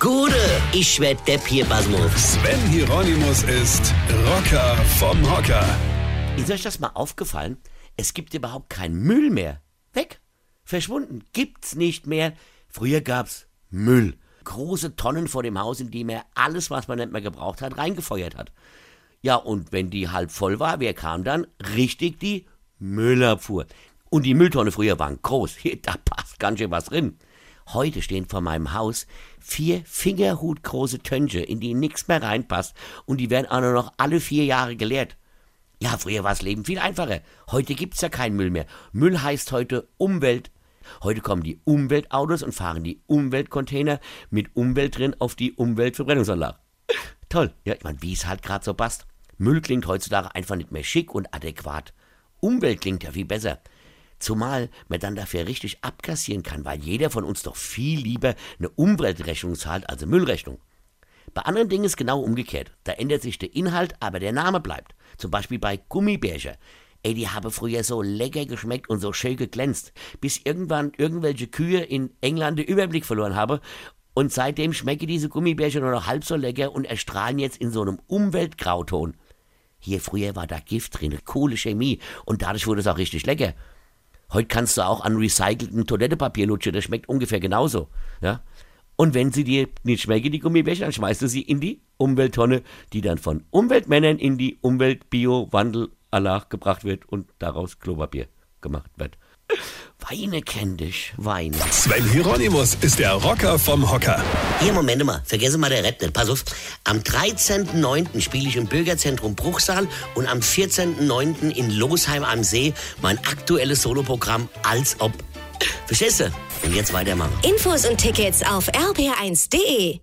Gude, ich werd Depp hier, Basmus. Sven Hieronymus ist Rocker vom Hocker. Ist euch das mal aufgefallen? Es gibt überhaupt keinen Müll mehr. Weg. Verschwunden. Gibt's nicht mehr. Früher gab's Müll. Große Tonnen vor dem Haus, in die man alles, was man nicht mehr gebraucht hat, reingefeuert hat. Ja, und wenn die halb voll war, wer kam dann? Richtig die Müllabfuhr. Und die Mülltonne früher waren groß. Hier, da passt ganz schön was drin. Heute stehen vor meinem Haus vier fingerhutgroße Tönche, in die nichts mehr reinpasst. Und die werden auch nur noch alle vier Jahre geleert. Ja, früher war das Leben viel einfacher. Heute gibt's ja keinen Müll mehr. Müll heißt heute Umwelt. Heute kommen die Umweltautos und fahren die Umweltcontainer mit Umwelt drin auf die Umweltverbrennungsanlage. Toll. Ja, ich meine, wie es halt gerade so passt. Müll klingt heutzutage einfach nicht mehr schick und adäquat. Umwelt klingt ja viel besser. Zumal man dann dafür richtig abkassieren kann, weil jeder von uns doch viel lieber eine Umweltrechnung zahlt als eine Müllrechnung. Bei anderen Dingen ist genau umgekehrt. Da ändert sich der Inhalt, aber der Name bleibt. Zum Beispiel bei Gummibärchen. Ey, die haben früher so lecker geschmeckt und so schön geglänzt, bis irgendwann irgendwelche Kühe in England den Überblick verloren haben. Und seitdem schmecken diese Gummibärchen nur noch halb so lecker und erstrahlen jetzt in so einem Umweltgrauton. Hier früher war da Gift drin, coole Chemie und dadurch wurde es auch richtig lecker. Heute kannst du auch an recycelten Toilettepapier lutschen, das schmeckt ungefähr genauso. Ja? Und wenn sie dir nicht schmecken, die Gummibärchen, dann schmeißt du sie in die Umwelttonne, die dann von Umweltmännern in die Umwelt-Bio-Wandel-Allah gebracht wird und daraus Klopapier gemacht wird. Weine kenn dich, Weine. Sven Hieronymus ist der Rocker vom Hocker. Hier, Moment mal, vergesse mal der Rap nicht. Pass auf, am 13.09. spiele ich im Bürgerzentrum Bruchsal und am 14.09. in Losheim am See mein aktuelles Soloprogramm Als ob. Verstehst du? Und jetzt weitermachen. Infos und Tickets auf rb1.de.